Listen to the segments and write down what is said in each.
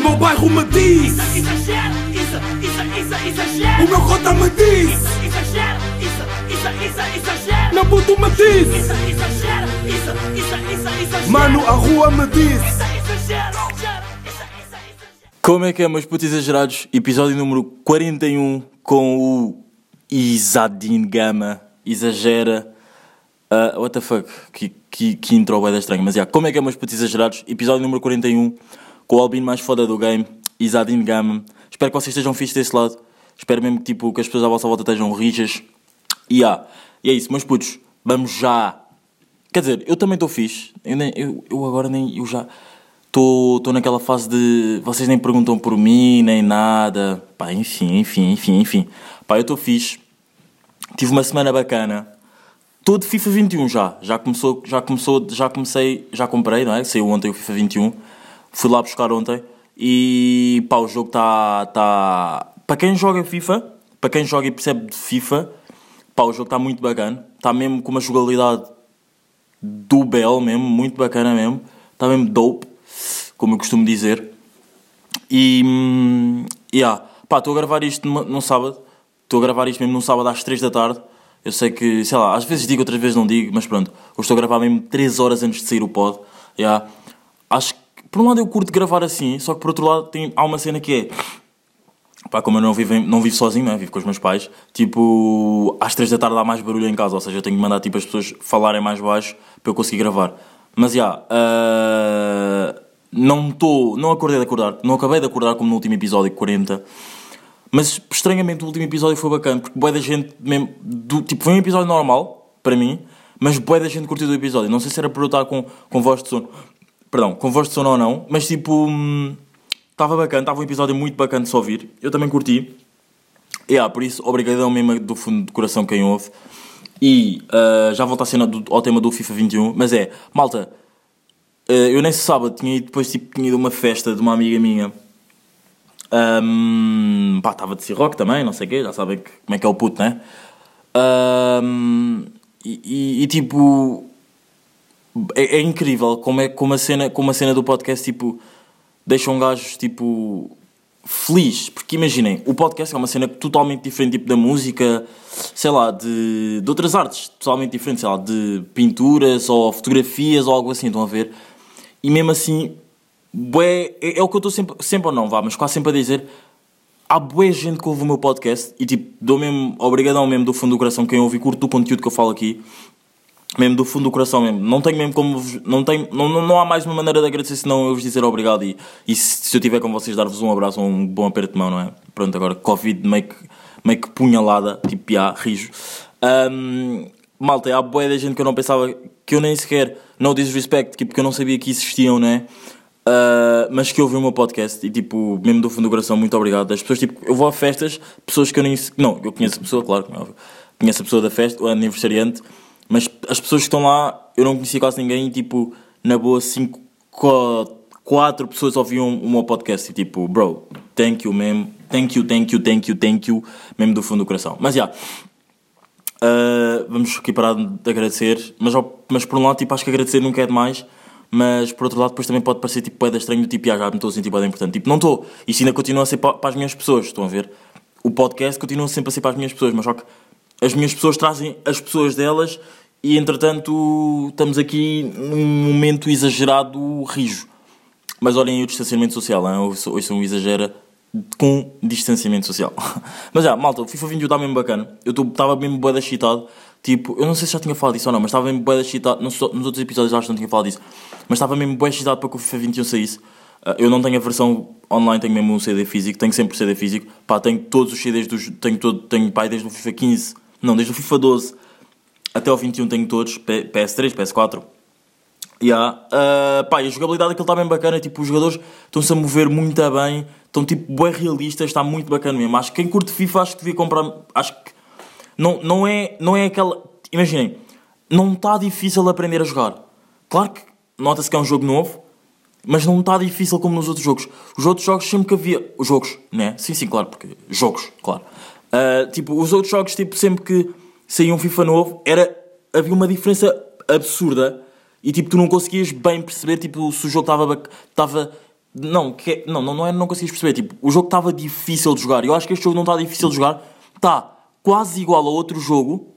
meu bairro me diz Isso, exagero, isso, isso, isso, exagero. O meu cota me diz Isso, exagero, isso, isso, isso, exagero. Meu puto me diz Isso, exagero, isso, isso, isso, exagero. Mano, a rua me diz Isso, exagero. Como é que é, meus putos exagerados? Episódio número 41 com o Isadin Gama. Exagera. Uh, what the fuck? Que, que, que intro vai dar estranho. Mas já, como é que é, meus putos exagerados? Episódio número 41 com o albino mais foda do game, Isadin Gama. Espero que vocês estejam fixos desse lado. Espero mesmo que, tipo, que as pessoas à vossa volta estejam rijas. E yeah. e é isso, meus putos. Vamos já. Quer dizer, eu também estou fixe. Eu, eu, eu agora nem. Eu já. Estou naquela fase de. Vocês nem perguntam por mim, nem nada. Pá, enfim, enfim, enfim, enfim. Pá, eu estou fixe. Tive uma semana bacana. Estou de FIFA 21 já. Já começou, já começou, já comecei, já comprei, não é? Saiu ontem o FIFA 21. Fui lá buscar ontem. E pá, o jogo está. Tá... Para quem joga FIFA, para quem joga e percebe de FIFA, pá, o jogo está muito bacana. Está mesmo com uma jogabilidade do Bell mesmo, muito bacana mesmo. Está mesmo dope, como eu costumo dizer. E. hum, Yeah. Pá, estou a gravar isto numa- num sábado. Estou a gravar isto mesmo num sábado às 3 da tarde. Eu sei que, sei lá, às vezes digo, outras vezes não digo, mas pronto. Hoje estou a gravar mesmo 3 horas antes de sair o pod. Yeah. Acho que, por um lado, eu curto gravar assim, só que por outro lado, tem, há uma cena que é. Pá, como eu não vivo, não vivo sozinho, não é? vivo com os meus pais, tipo, às 3 da tarde há mais barulho em casa, ou seja, eu tenho que mandar tipo, as pessoas falarem mais baixo para eu conseguir gravar. Mas já, ah, não estou, não acordei de acordar, não acabei de acordar como no último episódio 40, mas estranhamente o último episódio foi bacana, porque boa da gente mesmo, do, tipo, foi um episódio normal, para mim, mas boa da gente curtiu do episódio. Não sei se era por eu estar com, com voz de sono, perdão, com voz de sono ou não, mas tipo, hum, estava bacana, estava um episódio muito bacana de se ouvir, eu também curti. E yeah, por isso, obrigadão mesmo do fundo do coração quem ouve. E ah, já volto à cena do, ao tema do FIFA 21, mas é, malta, ah, eu nesse sábado tinha ido, depois tipo, tinha ido a uma festa de uma amiga minha. Ahm, pá, estava de C-Rock também, não sei o quê, já sabem que- como é que é o puto, né? Ahm, e, e- e, tipo, é, é incrível como, é, como, a cena, como a cena do podcast, tipo, deixa um gajo, tipo, feliz. Porque imaginem, o podcast é uma cena totalmente diferente, tipo, da música, sei lá, de, de outras artes, totalmente diferente, sei lá, de pinturas ou fotografias ou algo assim, estão a ver? E mesmo assim, bué, é, é o que eu estou sempre, sempre ou não, vá, mas quase sempre a dizer. Há bué gente que ouve o meu podcast e tipo, dou mesmo, obrigadão mesmo do fundo do coração quem ouve e curto o conteúdo que eu falo aqui mesmo do fundo do coração mesmo. Não tenho mesmo como vos- não, tenho, não, não, não há mais uma maneira de agradecer senão eu vos dizer obrigado e, e se, se eu tiver com vocês dar-vos um abraço ou um bom aperto de mão, não é? Pronto, agora Covid meio que, meio que punhalada, tipo, piá, rijo. Ahm, malta, há boia da gente que eu não pensava, que eu nem sequer, no disrespect, tipo, que eu não sabia que existiam, não é? Ah, mas que ouviu o meu podcast e tipo, mesmo do fundo do coração, muito obrigado. As pessoas, tipo, eu vou a festas, pessoas que eu nem. Não, eu conheço a pessoa, claro, é conheço a pessoa da festa, o aniversariante, mas as pessoas que estão lá, eu não conhecia quase ninguém e tipo, na boa, cinco, co- quatro pessoas ouviam o meu podcast e tipo, bro, thank you mesmo, thank you, thank you, thank you, thank you, mesmo do fundo do coração. Mas já. Uh, vamos aqui parar de agradecer, mas, mas por um lado, tipo, acho que agradecer nunca é demais, mas por outro lado, depois também pode parecer tipo poeda estranho, tipo, ah, já me estou a sentir importante. Tipo, não estou, isto ainda continua a ser pa- para, as minhas pessoas, estão a ver? O podcast continua sempre a ser para as minhas pessoas, mas só que as minhas pessoas trazem as pessoas delas e entretanto estamos aqui num momento exagerado rijo. Mas olhem o distanciamento social, ouçam um exagera com distanciamento social. mas já, malta, o FIFA 21 está mesmo bacana. Eu estava mesmo bué excitado. Tipo, eu não sei se já tinha falado disso ou não, mas estava mesmo bué excitado. Nos, nos outros episódios acho que não tinha falado disso. Mas estava mesmo bué excitado para que o FIFA 21 saísse. Ah, eu não tenho a versão online, tenho mesmo um CD físico. Tenho sempre CD físico. Pá, tenho todos os CDs dos... Tenho, todo, tenho pá, desde o FIFA 15... Não, desde o FIFA 12 até o 21 tenho todos. P- PS3, PS4. Yeah. Uh, pá, e a jogabilidade aquilo está bem bacana, tipo, os jogadores estão-se a mover muito bem, estão tipo bem realistas, está muito bacana mesmo. Acho que quem curte FIFA acho que devia comprar. Acho que não, não, é, não é aquela. Imaginem, não está difícil aprender a jogar. Claro que nota-se que é um jogo novo, mas não está difícil como nos outros jogos. Os outros jogos sempre que havia. Os jogos, né? Sim, sim, claro, porque. Jogos, claro. Uh, tipo, os outros jogos, tipo, sempre que saía um FIFA novo, era, havia uma diferença absurda e tipo, tu não conseguias bem perceber tipo, se o jogo estava. estava Não, que não, não, não, é, não conseguis perceber. Tipo, o jogo estava difícil de jogar. Eu acho que este jogo não está difícil de jogar. Está quase igual a outro jogo,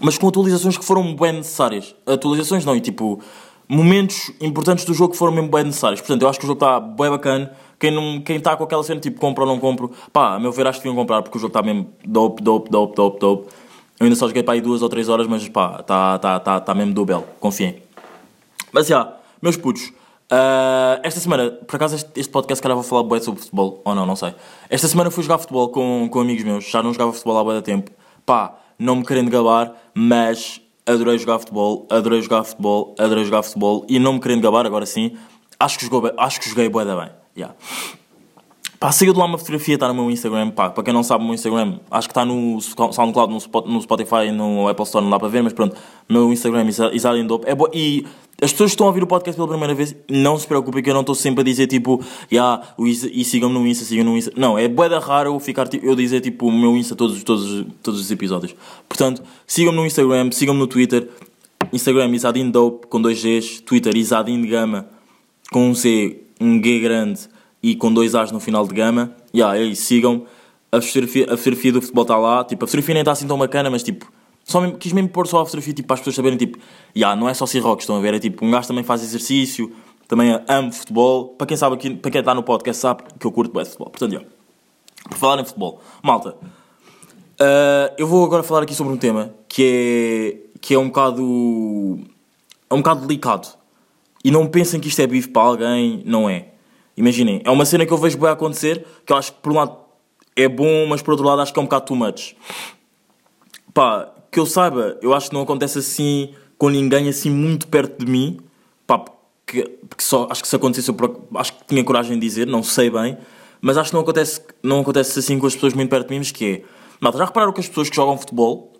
mas com atualizações que foram bem necessárias. Atualizações não, e tipo, momentos importantes do jogo que foram mesmo bem necessários. Portanto, eu acho que o jogo está bem bacana. Quem não quem está com aquela cena tipo compra ou não compro, pá, a meu ver acho que deviam comprar porque o jogo está mesmo dope, dope, dope, dope, dope. Eu ainda só joguei para aí duas ou três horas, mas pá, está tá, tá, tá mesmo do belo, confiem. Mas já, meus putos, ah, esta semana, por acaso este, este podcast se calhar vou falar bué sobre futebol, ou não, não sei. Esta semana fui jogar futebol com, com amigos meus, já não jogava futebol há bué tempo. Pá, não me querendo gabar, mas adorei jogar futebol, adorei jogar futebol, adorei jogar futebol, e não me querendo gabar, agora sim, acho que, jogou, bem- acho que joguei bué da bem, yeah. Pá, de lá uma fotografia, está no meu Instagram. Pá, para quem não sabe, o meu Instagram, acho que está no SoundCloud, no, Spot- no Spotify no Apple Store, não dá para ver, mas pronto, meu Instagram, Isa- Isadin Dope. É e as pessoas que estão a ouvir o podcast pela primeira vez, não se preocupem que eu não estou sempre a dizer tipo, yeah, o e sigam-me no Insta, sigam-me no Insta. Não, é bué da raro eu, ficar, tipo, eu dizer tipo o meu Insta todos, todos, todos os episódios. Portanto, sigam-me no Instagram, sigam-me no Twitter. Instagram Isadin Dope com dois Gs, Twitter Isadin Gama com um C, um G grande e com dois As no final de gama. E yeah, é isso, sigam. A fotografia, a fotografia do futebol está lá. Tipo, a fotografia nem está assim tão bacana, mas tipo, só mesmo, quis mesmo pôr só a fotografia tipo, para as pessoas saberem, tipo, yeah, não é só rock estão a ver? É tipo, um gajo também faz exercício, também amo futebol. Para quem sabe aqui, para quem está no podcast, sabe que eu curto bem futebol. Portanto, yeah. por falar em futebol, malta, Uh, eu vou agora falar aqui sobre um tema que é, que é um bocado. é um bocado delicado. E não pensem que isto é bife para alguém, não é. Imaginem, é uma cena que eu vejo bem acontecer, que eu acho que por um lado é bom, mas por outro lado acho que é um bocado too much. Pá, que eu saiba, eu acho que não acontece assim com ninguém assim muito perto de mim. Pá, porque, porque só, acho que se acontecesse eu acho que tinha coragem de dizer, não sei bem. Mas acho que não acontece, não acontece assim com as pessoas muito perto de mim, mas que é... Malta, já repararam que as pessoas que jogam futebol,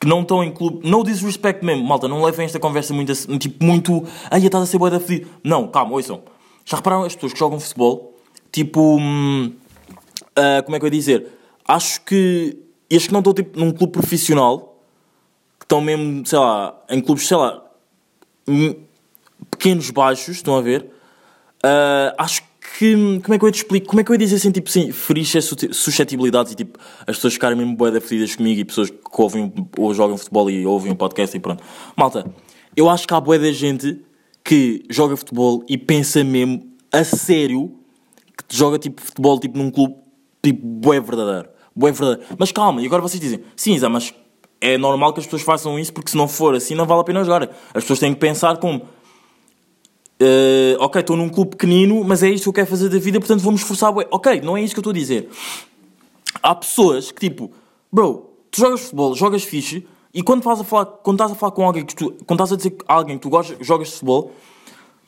que não estão em clube... No disrespect mesmo, malta, não levem esta conversa muito... Tipo, muito... Ai, estás a ser boa da fedido. Não, calma, ouçam. Já repararam as pessoas que jogam futebol, tipo... hum, ah, como é que eu ia dizer? Acho que estes que não estão tipo, num clube profissional, que estão mesmo, sei lá, em clubes, sei lá, hum, pequenos, baixos, estão a ver? Ah, acho que, como é que eu te explico? Como é que eu ia dizer assim, tipo, sim, ferir suscetibilidades e tipo, as pessoas ficarem mesmo boeda fedidas comigo e pessoas que ouvem ou jogam futebol e ouvem o podcast e pronto. Malta, eu acho que há boa da gente que joga futebol e pensa mesmo a sério que joga tipo futebol tipo num clube tipo bué verdadeiro. Bué verdadeiro. Mas calma, e agora vocês dizem, sim, Zé, mas é normal que as pessoas façam isso porque se não for assim não vale a pena jogar. As pessoas têm que pensar como eh, ok, estou num clube pequenino, mas é isto que eu quero fazer da vida, portanto vou-me esforçar. bué. Ok, não é isso que eu estou a dizer. Há pessoas que tipo, bro, tu jogas futebol, jogas fixe, e quando estás a falar, quando estás a falar com alguém que tu, quando estás a dizer a alguém que tu gostas, jogas futebol,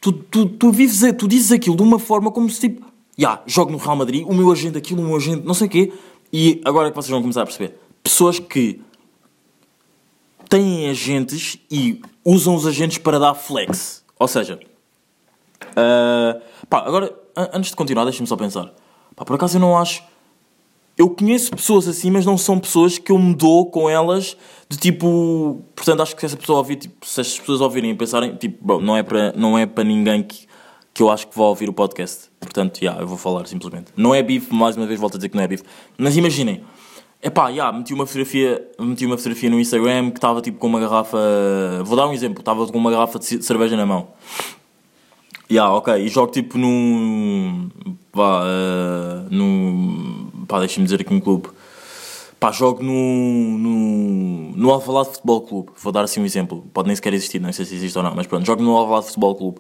tu, tu, tu, vives, tu dizes aquilo de uma forma como se tipo, já, jogo no Real Madrid, o meu agente aquilo, o meu agente, não sei o quê, e agora é que vocês vão começar a perceber. Pessoas que têm agentes e usam os agentes para dar flex. Ou seja, ah, pá, agora, an- antes de continuar, deixa-me só pensar. Pá, por acaso eu não acho. Eu conheço pessoas assim, mas não são pessoas que eu me dou com elas de tipo. Portanto, acho que se essa pessoa ouvir, tipo, se as pessoas ouvirem e pensarem, tipo, bro, não é para, não é para ninguém que, que eu acho que vai ouvir o podcast. Portanto, já, eu vou falar simplesmente. Não é bife, mais uma vez volto a dizer que não é bife. Mas imaginem, epá, já, meti uma fotografia, meti uma fotografia no Instagram que estava tipo com uma garrafa. Vou dar um exemplo, estava com uma garrafa de ce- cerveja na mão. Ya, ok, e jogo tipo num. Vá, eh, num. Pá, deixa-me dizer aqui um clube. Pá, jogo no. no. Alvalade Futebol Clube. Vou dar assim um exemplo. Pode nem sequer existir, não sei se existe ou não, mas pronto, jogo no Alvalade Futebol Clube.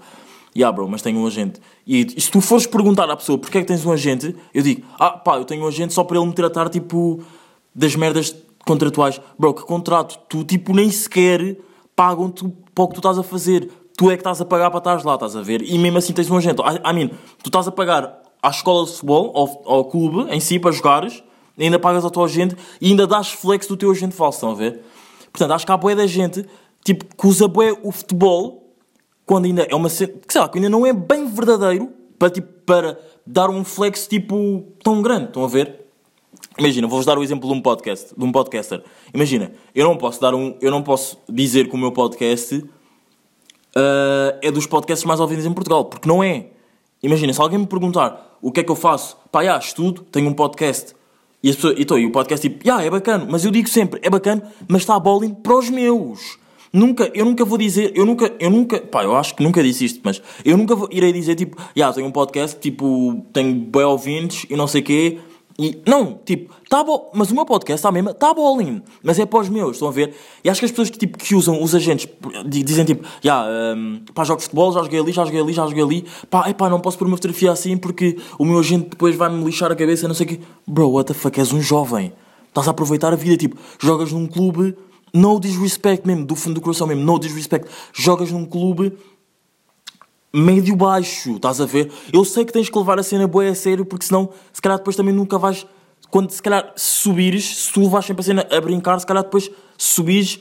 Ya, bro, mas tenho um agente. E, e se tu fores perguntar à pessoa porque é que tens um agente, eu digo, ah, pá, eu tenho um agente só para ele me tratar tipo. das merdas contratuais. Bro, que contrato? Tu tipo nem sequer pagam-te para o que tu estás a fazer. Tu é que estás a pagar para estares lá, estás a ver? E mesmo assim tens um agente. I mean, tu estás a pagar à escola de futebol, ao, ao clube em si, para jogares, ainda pagas ao teu agente e ainda dás flex do teu agente falso, estão a ver? Portanto, acho que há boé da gente tipo, que usa boé o futebol quando ainda é uma cena, que sei lá, que ainda não é bem verdadeiro para, tipo, para dar um flex tipo tão grande, estão a ver? Imagina, vou-vos dar o exemplo de um podcast, de um podcaster. Imagina, eu não posso dar um, eu não posso dizer que o meu podcast ah, é dos podcasts mais ouvidos em Portugal, porque não é. imagina, se alguém me perguntar o que é que eu faço, pá, já, estudo, tenho um podcast. E, as pessoas, e, tô, e o podcast tipo, já, é bacana, mas eu digo sempre, é bacana, mas está bowling para os meus. Nunca, eu nunca vou dizer, eu nunca, eu nunca, pá, eu acho que nunca disse isto, mas eu nunca vou, irei dizer tipo, já, tenho um podcast, tipo, tenho bem ouvintes e não sei o quê, e, não, tipo, tá bom, mas o meu podcast está mesmo, tá bowling, mas é para os meus, estão a ver? E acho que as pessoas que, tipo, que usam os agentes di- dizem tipo, já, um, pá, jogo futebol, já joguei ali, já joguei ali, já joguei ali, pá, epá, não posso pôr uma fotografia assim porque o meu agente depois vai-me lixar a cabeça, não sei o quê. Bro, what the fuck, és um jovem, estás a aproveitar a vida, tipo, jogas num clube, no disrespect mesmo, do fundo do coração mesmo, no disrespect, jogas num clube médio baixo, estás a ver? Eu sei que tens que levar a cena boa a sério, porque senão, se calhar depois também nunca vais. Quando se calhar subires, se tu levas sempre a cena a brincar, se calhar depois subires,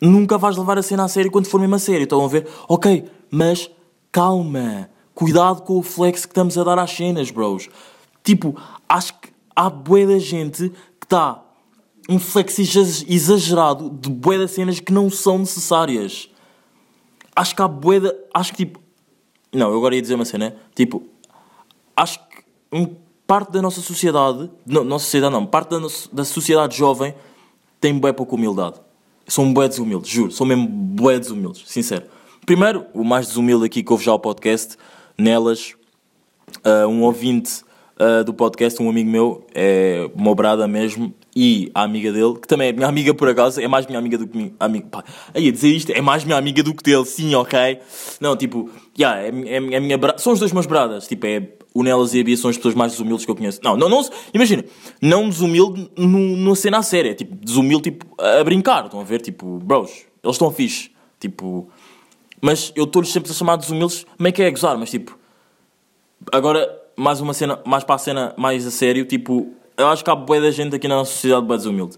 nunca vais levar a cena a sério quando for mesmo a sério. Estão a ver? Ok, mas calma, cuidado com o flex que estamos a dar às cenas, bros. Tipo, acho que há bué da gente que está um flex exa- exagerado de bué cenas que não são necessárias. Acho que há bué da... Acho que tipo... Não, eu agora ia dizer uma cena. Tipo, acho que um, parte da nossa sociedade, não, nossa sociedade não, parte da, nossa- da sociedade jovem tem bué pouca humildade. São bué desumildes, juro. São mesmo bué desumildes, sincero. Primeiro, o mais desumilde aqui que ouve já o podcast, nelas, ah, um ouvinte ah, do podcast, um amigo meu, é uma brada mesmo, e a amiga dele, que também é minha amiga por acaso, é mais minha amiga do que minha amiga. Pá, aí a dizer isto, é mais minha amiga do que dele, sim, ok? Não, tipo, yeah, é, é, é minha bra... São os dois meus bradas, tipo, é o Nelas e a Bia são as pessoas mais desumildes que eu conheço. Não, não, não, imagina, não desumilde no, numa cena a séria, tipo, desumilde, tipo, a brincar, estão a ver? Tipo, bros, eles estão fixe, tipo. Mas eu estou-lhes sempre a chamar de desumildes, meio que é a gozar, mas tipo. Agora, mais uma cena, mais para a cena mais a sério, tipo, eu acho que há bué da gente aqui na nossa sociedade bué desumilde.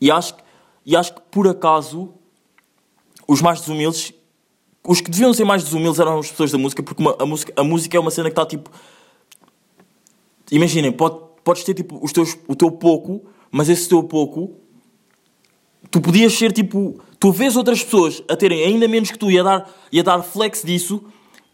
E acho, e acho que por acaso os mais desumildes, os que deviam ser mais desumildes eram as pessoas da música, porque uma- a, música, a música é uma cena que está tipo. Imaginem, pode, podes ter tipo os teus, o teu pouco, mas esse teu pouco tu podias ser tipo. Tu vês outras pessoas a terem ainda menos que tu e a dar, e a dar flex disso,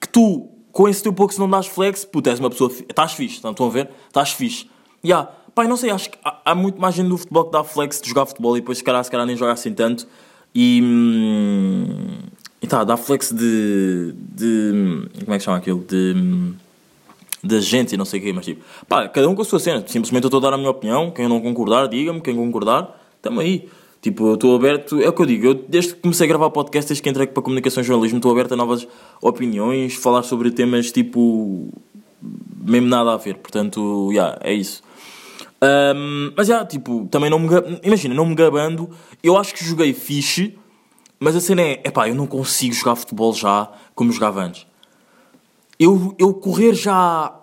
que tu, com esse teu pouco, se não dás flex, puta, és uma pessoa. Estás fixe, estão a ver? Estás fixe. Ya, pai, não sei, acho que há, há muito mais gente no futebol que dá flex de jogar futebol e depois, se calhar, se calhar nem joga assim tanto. E. hum, e tá, dá flex de. de. Como é que chama aquilo? De. da gente e não sei o quê, mas tipo, pá, cada um com a sua cena. Simplesmente eu estou a dar a minha opinião. Quem não concordar, diga-me. Quem concordar, estamos aí. Tipo, eu estou aberto, é o que eu digo, eu desde que comecei a gravar podcast, desde que entrei para comunicação e jornalismo, estou aberto a novas opiniões, falar sobre temas tipo. mesmo nada a ver. Portanto, já, yeah, é isso. Ahm, mas já, tipo, também não me. Imagina, não me gabando, eu acho que joguei fixe, mas a cena é, epá, eu não consigo jogar futebol já como jogava antes eu, eu correr já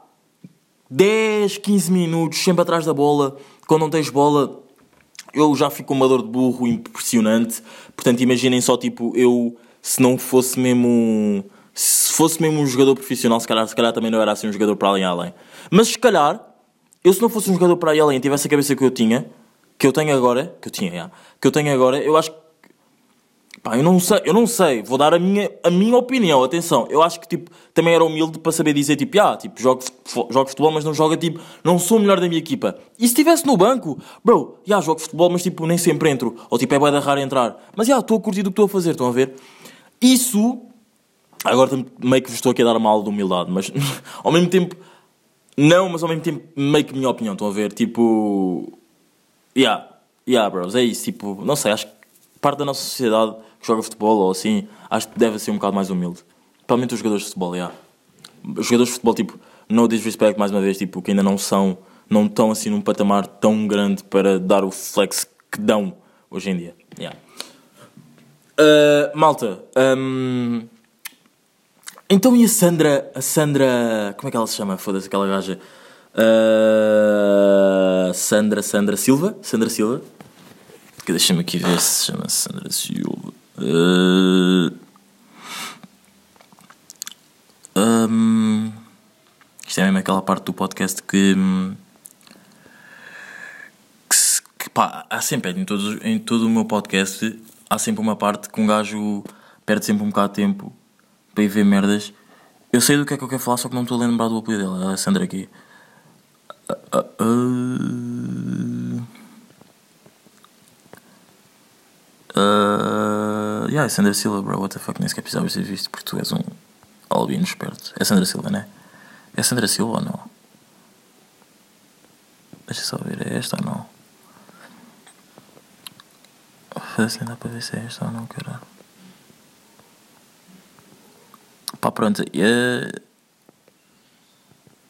10, 15 minutos sempre atrás da bola, quando não tens bola, eu já fico com uma dor de burro impressionante. Portanto, imaginem só, tipo, eu, se não fosse mesmo. Se fosse mesmo um jogador profissional, se calhar, se calhar também não era assim um jogador para além além. Mas se calhar, eu se não fosse um jogador para além e tivesse a cabeça que eu tinha, que eu tenho agora, que eu tinha, já, que eu tenho agora, eu acho que Pá, eu não sei, eu não sei, vou dar a minha, a minha opinião, atenção, eu acho que tipo, também era humilde para saber dizer tipo, ah, tipo, jogo, jogo futebol, mas não joga tipo, não sou o melhor da minha equipa. E se estivesse no banco, bro, já jogo futebol, mas tipo, nem sempre entro, ou tipo, é bué da raro entrar. Mas já, estou a curtir do que estou a fazer, estão a ver? Isso, agora meio que vos estou aqui a dar uma aula de humildade, mas ao mesmo tempo, não, mas ao mesmo tempo, meio que minha opinião, estão a ver? Tipo, Yeah, yeah, bros, é isso. Tipo, não sei, acho que parte da nossa sociedade que joga futebol ou assim, acho que deve ser um bocado mais humilde. Principalmente os jogadores de futebol, yeah. Os jogadores de futebol, tipo, no disrespect, mais uma vez, tipo, que ainda não são, não estão assim num patamar tão grande para dar o flex que dão hoje em dia. Yeah. Uh, malta, um, então e a Sandra, a Sandra, como é que ela se chama? Foda-se, aquela gaja. Uh, Sandra, Sandra Silva? Sandra Silva? Deixa-me aqui ver se chama Sandra Silva. Uh, um, isto é mesmo aquela parte do podcast que. hum, que, que pá, há sempre, em, em todo o meu podcast, há sempre uma parte que um gajo perde sempre um bocado de tempo para ir ver merdas Eu sei do que é que eu quero falar, só que não estou a lembrar do apelido dela. É a Sandra aqui. Ah, ah, ah. Ah, yeah, é Sandra Silva, bro. What the fuck, nem sequer precisavas ter visto, porque tu és um albino esperto. É Sandra Silva, né? É Sandra Silva ou não? Deixa só ver, é esta ou não? Assim dá para ver se é esta ou não, caralho. Pá, pronto. É...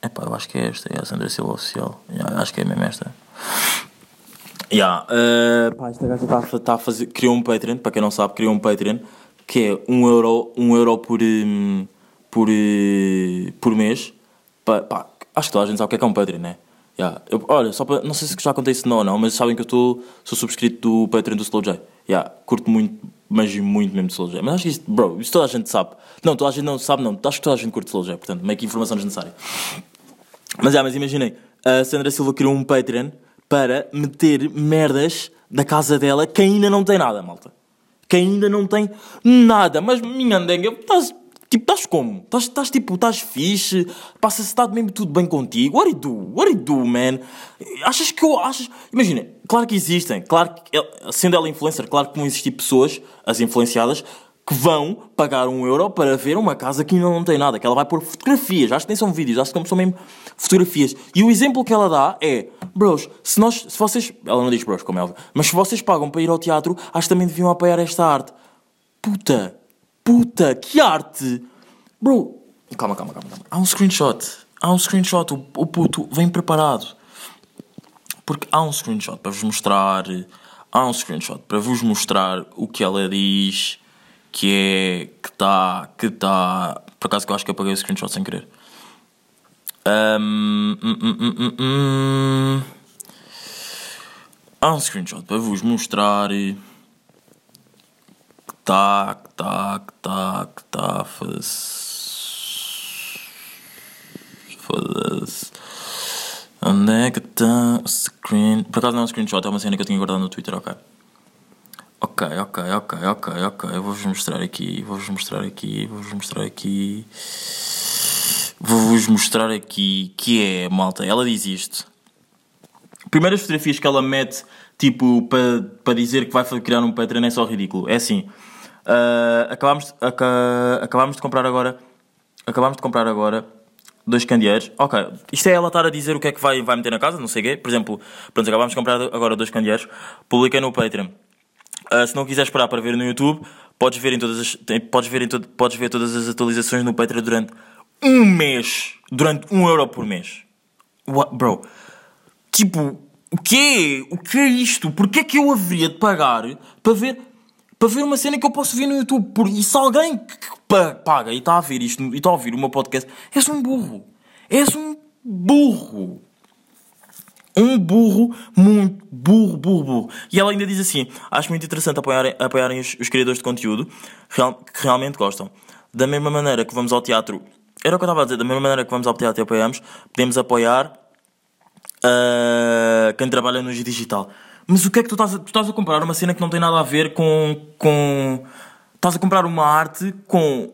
Epá, eu acho que é esta. É a Sandra Silva Oficial. Yeah, acho que é mesmo esta. Yeah, uh, pá, esta gaja está a, tá a fazer. Criou um Patreon, para quem não sabe, criou um Patreon que é 1 um euro, um euro por, hum, por, eh, por mês. Pá, acho que toda a gente sabe o que é que é um Patreon, né? Yeah. Eu, olha, só para, não sei se já contei isso não ou não, mas sabem que eu tô, sou subscrito do Patreon do Slow J. Yeah, curto muito, mas muito mesmo de Slow J. Mas acho que isto, bro, isto toda a gente sabe. Não, toda a gente não sabe, não. Acho que toda a gente curte Slow J, portanto, meio que informação desnecessária. Mas, yeah, mas imaginei, a Sandra Silva criou um Patreon para meter merdas da casa dela que ainda não tem nada, malta. Que ainda não tem nada. Mas, minha andenga, estás, tipo, estás como? Estás, tipo, estás fixe? Passa-se está mesmo tudo bem contigo? What do you do? What do you do, man? Achas que eu, achas... Imagina, claro que existem. Claro que, ela- sendo ela influencer, claro que vão existir pessoas, as influenciadas, que vão pagar um euro para ver uma casa que ainda não tem nada, que ela vai pôr fotografias, acho que nem são vídeos, acho que são mesmo fotografias. E o exemplo que ela dá é, bros, se nós, se vocês, ela não diz bros, como é óbvio, mas se vocês pagam para ir ao teatro, acho que também deviam apoiar esta arte. Puta, puta, que arte! Bro, calma, calma, calma, calma. Há um screenshot, há um screenshot, o, o puto vem preparado. Porque há um screenshot para vos mostrar. Há um screenshot para vos mostrar o que ela diz. Que é. Que está. Que está. Por acaso que eu acho que apaguei o screenshot sem querer. Ahm, hum, hum, hum. Há um screenshot para vos mostrar. Está. Que está. Foda-se. Foda-se. Onde é que está o screen? Por acaso não é um screenshot, é uma cena que eu tinha guardado no Twitter, ok. Ok, ok, ok, ok, ok. Eu vou-vos mostrar aqui, vou-vos mostrar aqui, vou-vos mostrar aqui. Vou-vos mostrar aqui que é, malta. Ela diz isto. Primeiras fotografias que ela mete, tipo, para pa dizer que vai criar um Patreon é só ridículo. É assim. ah, acabámos, aca- acabámos de comprar agora. Acabámos de comprar agora dois candeeiros. Ok, isto é ela estar a dizer o que é que vai, vai meter na casa, não sei o quê. Por exemplo, pronto, acabámos de comprar agora dois candeeiros. Publiquei no Patreon. Uh, se não quiser esperar para ver no YouTube, podes ver, em todas as, podes, ver em todo- podes ver todas as atualizações no Patreon durante um mês. Durante um euro por mês. What, bro? Tipo, o quê? O que é isto? Porquê é que eu haveria de pagar para ver, para ver uma cena que eu posso ver no YouTube? Por, e se alguém que, que pa- paga e está a ver isto e está a ouvir o meu podcast, és um burro. És um burro. Um burro, muito burro, burro, burro. E ela ainda diz assim: Acho muito interessante apoiarem, apoiarem os, os criadores de conteúdo real- que realmente gostam. Da mesma maneira que vamos ao teatro, era o que eu estava a dizer, da mesma maneira que vamos ao teatro e apoiamos, podemos apoiar ah, quem trabalha no digital. Mas o que é que tu estás, a, tu estás a comprar? Uma cena que não tem nada a ver com, com. Estás a comprar uma arte com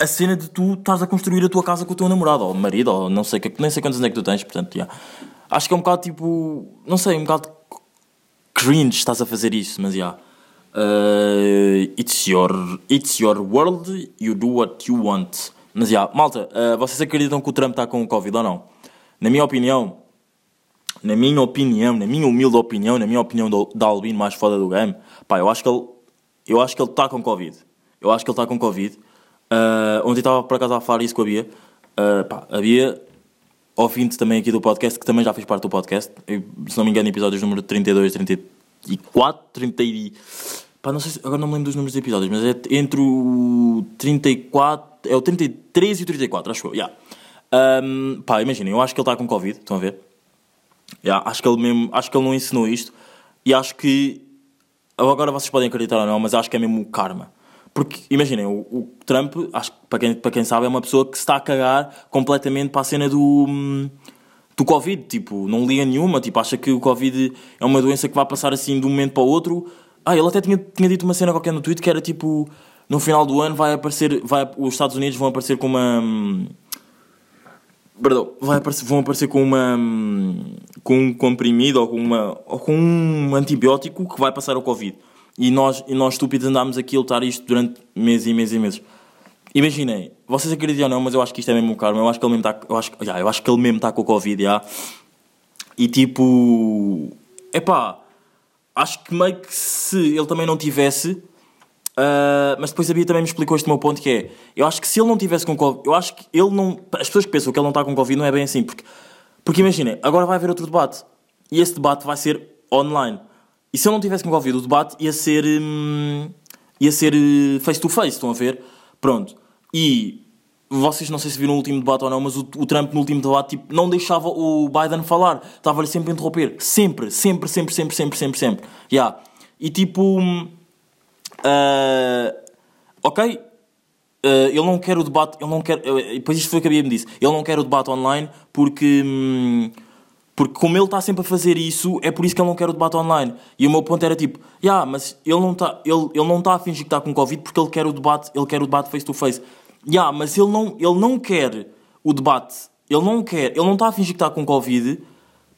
a cena de tu estás a construir a tua casa com o teu namorado, ou marido, ou não sei, nem sei quantos anos é que tu tens, portanto, yeah. Acho que é um bocado tipo. Não sei, um bocado cringe estás a fazer isso, mas já. Uh, it's, your, it's your world, you do what you want. Mas já, malta, uh, vocês acreditam que o Trump está com o Covid ou não? Na minha opinião, na minha opinião, na minha humilde opinião, na minha opinião do, da Albino mais foda do game, pá, eu acho que ele eu acho que ele está com Covid. Eu acho que ele está com Covid. Uh, ontem estava por acaso a falar isso com a Bia. Uh, pá, a Bia, ouvinte também aqui do podcast, que também já fez parte do podcast. Se não me engano, episódios número 32, 34, 30 e... Pá, não sei se, agora não me lembro dos números de episódios, mas é entre o 34... É o 33 e o 34, acho eu. Yeah. Um, pá, imaginem, eu acho que ele está com Covid, estão a ver? Yeah, acho que ele mesmo, acho que ele não ensinou isto e acho que agora vocês podem acreditar ou não, mas acho que é mesmo o karma. Porque imaginem, o, o Trump, acho que para quem, para quem sabe, é uma pessoa que se está a cagar completamente para a cena do, hum, do Covid. Tipo, não liga nenhuma, tipo, acha que o Covid é uma doença que vai passar assim de um momento para o outro. Ah, ele até tinha, tinha dito uma cena qualquer no Twitter que era tipo. no final do ano vai aparecer, vai, os Estados Unidos vão aparecer com uma. hum, Perdão, vai aparecer, vão aparecer com uma. hum, com um comprimido ou com, uma, ou com um antibiótico que vai passar o Covid. E nós, e nós estúpidos andámos aqui a lutar isto durante meses e meses e meses. Imaginem, vocês acreditam ou não, mas eu acho que isto é mesmo o karma. Eu acho que ele mesmo está. Eu acho, já, eu acho que ele mesmo está com o Covid, já. E tipo. Epá, acho que meio que se ele também não tivesse. ah, mas depois a Bia também me explicou este meu ponto que é. Eu acho que se ele não tivesse com Covid. Eu acho que ele não. As pessoas que pensam que ele não está com Covid não é bem assim. Porque, porque imaginem, agora vai haver outro debate. E esse debate vai ser online. E se ele não tivesse Covid, o debate ia ser. hum, ia ser eh, face to face, estão a ver? Pronto. E vocês não sei se viram o último debate ou não, mas o, o Trump no último debate tipo, não deixava o Biden falar. Estava-lhe sempre a interromper. Sempre, sempre, sempre, sempre, sempre, sempre, sempre. Yeah. E tipo. ah, ok, ah, ele não quer o debate, ele não quer, ah, depois isto foi o que a Bia me disse, ele não quer o debate online porque, hum, porque como ele está sempre a fazer isso, é por isso que ele não quer o debate online. E o meu ponto era tipo, yeah, mas ele não está ele, ele não tá a fingir que está com Covid porque ele quer o debate, ele quer o debate face to face. Yeah, mas ele não, ele não quer o debate, ele não quer, ele não está a fingir que está com Covid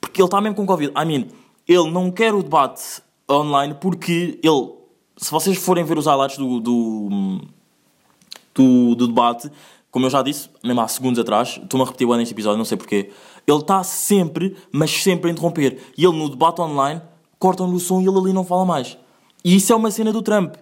porque ele está mesmo com Covid. I mean, ele não quer o debate online porque ele, se vocês forem ver os highlights do, do, do, do debate, como eu já disse, mesmo há segundos atrás, estou-me a repetir bem neste episódio, não sei porquê, ele está sempre, mas sempre a interromper. E ele no debate online, cortam-lhe o som e ele ali não fala mais. E isso é uma cena do Trump.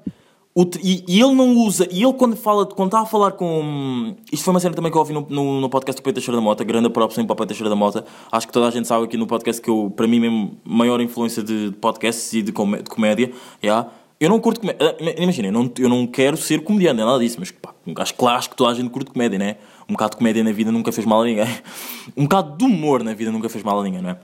O e, e ele não usa, e ele quando fala, quando está a falar com. Isto foi uma cena também que eu ouvi no, no, no podcast do Pedro Teixeira da Mota, grande próprio para o Pedro Teixeira da Mota. Acho que toda a gente sabe aqui no podcast que eu, para mim mesmo, maior influência de podcasts e de, comé- de comédia. Yeah. Eu não curto comédia. Imagina, eu não, eu não quero ser comediante, é nada disso, mas pá, acho, claro, acho que toda a gente curte comédia, né? Um bocado de comédia na vida nunca fez mal a ninguém. Um bocado de humor na vida nunca fez mal a ninguém, não é?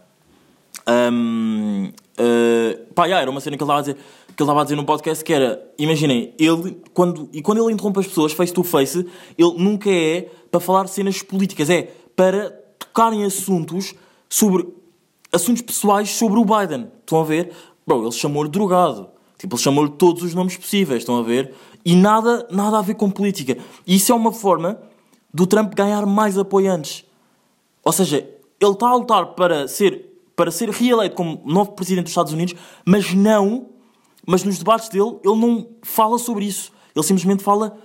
Hum, uh, pá, yeah, era uma cena que ele estava a dizer que ele a dizer no podcast que era, imaginem, ele quando, e quando ele interrompe as pessoas face to face, ele nunca é para falar cenas políticas, é para tocar em assuntos sobre assuntos pessoais sobre o Biden. Estão a ver? Bro, ele chamou-lhe drogado. Tipo, ele chamou-lhe todos os nomes possíveis, estão a ver? E nada, nada a ver com política. E isso é uma forma do Trump ganhar mais apoiantes. Ou seja, ele está a lutar para ser, para ser reeleito como novo presidente dos Estados Unidos, mas não. Mas nos debates dele, ele não fala sobre isso. Ele simplesmente fala.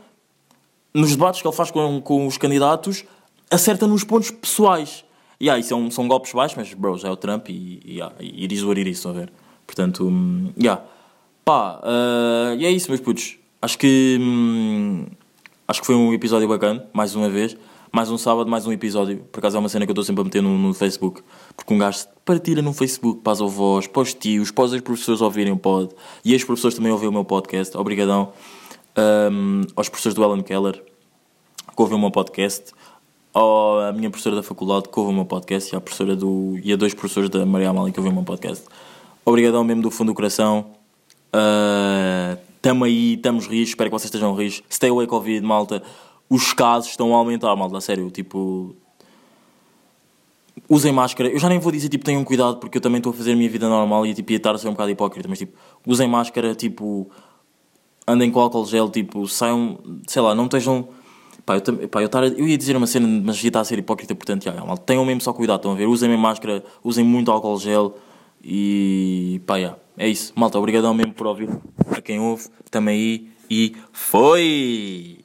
Nos debates que ele faz com, com os candidatos, acerta nos pontos pessoais. E yeah, isso é são golpes baixos, mas, bro, já é o Trump e, e, yeah, e it is what it is, estão a ver? Portanto, hum, yeah. Pá, ah, e é isso, meus putos. Acho que. hum, acho que foi um episódio bacana, mais uma vez. Mais um sábado, mais um episódio. Por acaso é uma cena que eu estou sempre a meter no, no Facebook. Porque um gajo partilha no Facebook para as avós, para os tios, para os professores ouvirem o pod. E os professores também ouvem o meu podcast. Obrigadão. Hum, aos professores do Alan Keller que ouvem o meu podcast. A minha professora da faculdade que ouve o meu podcast. E, a professora do, e a dois professores da Maria Amália que ouvem o meu podcast. Obrigadão mesmo do fundo do coração. Uh, tamo aí, estamos rios, espero que vocês estejam rios. Stay away Covid, malta. Os casos estão a aumentar, malta, sério. Tipo, usem máscara. Eu já nem vou dizer, tipo, tenham cuidado, porque eu também estou a fazer a minha vida normal e, tipo, ia estar a ser um bocado hipócrita. Mas, tipo, usem máscara, tipo, andem com álcool gel, tipo, saiam, sei lá, não estejam. Pá, eu, pá, eu, tar- eu ia dizer uma cena, mas ia estar a ser hipócrita, portanto, já, malta, tenham mesmo só cuidado, estão a ver? Usem mesmo máscara, usem muito álcool gel e. pá, já. É isso, malta, obrigadão mesmo por ouvir. A quem ouve, também aí e foi!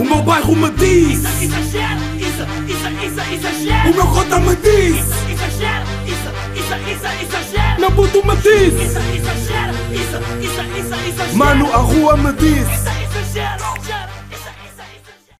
O meu bairro me diz, Exagero, isso, isso, isso, exagero. o meu cota me diz, Isso, exagero, isso, isso, isso, exagero. meu puto me diz, Isso, exagero, isso, isso, isso, exagero. mano, a rua me diz.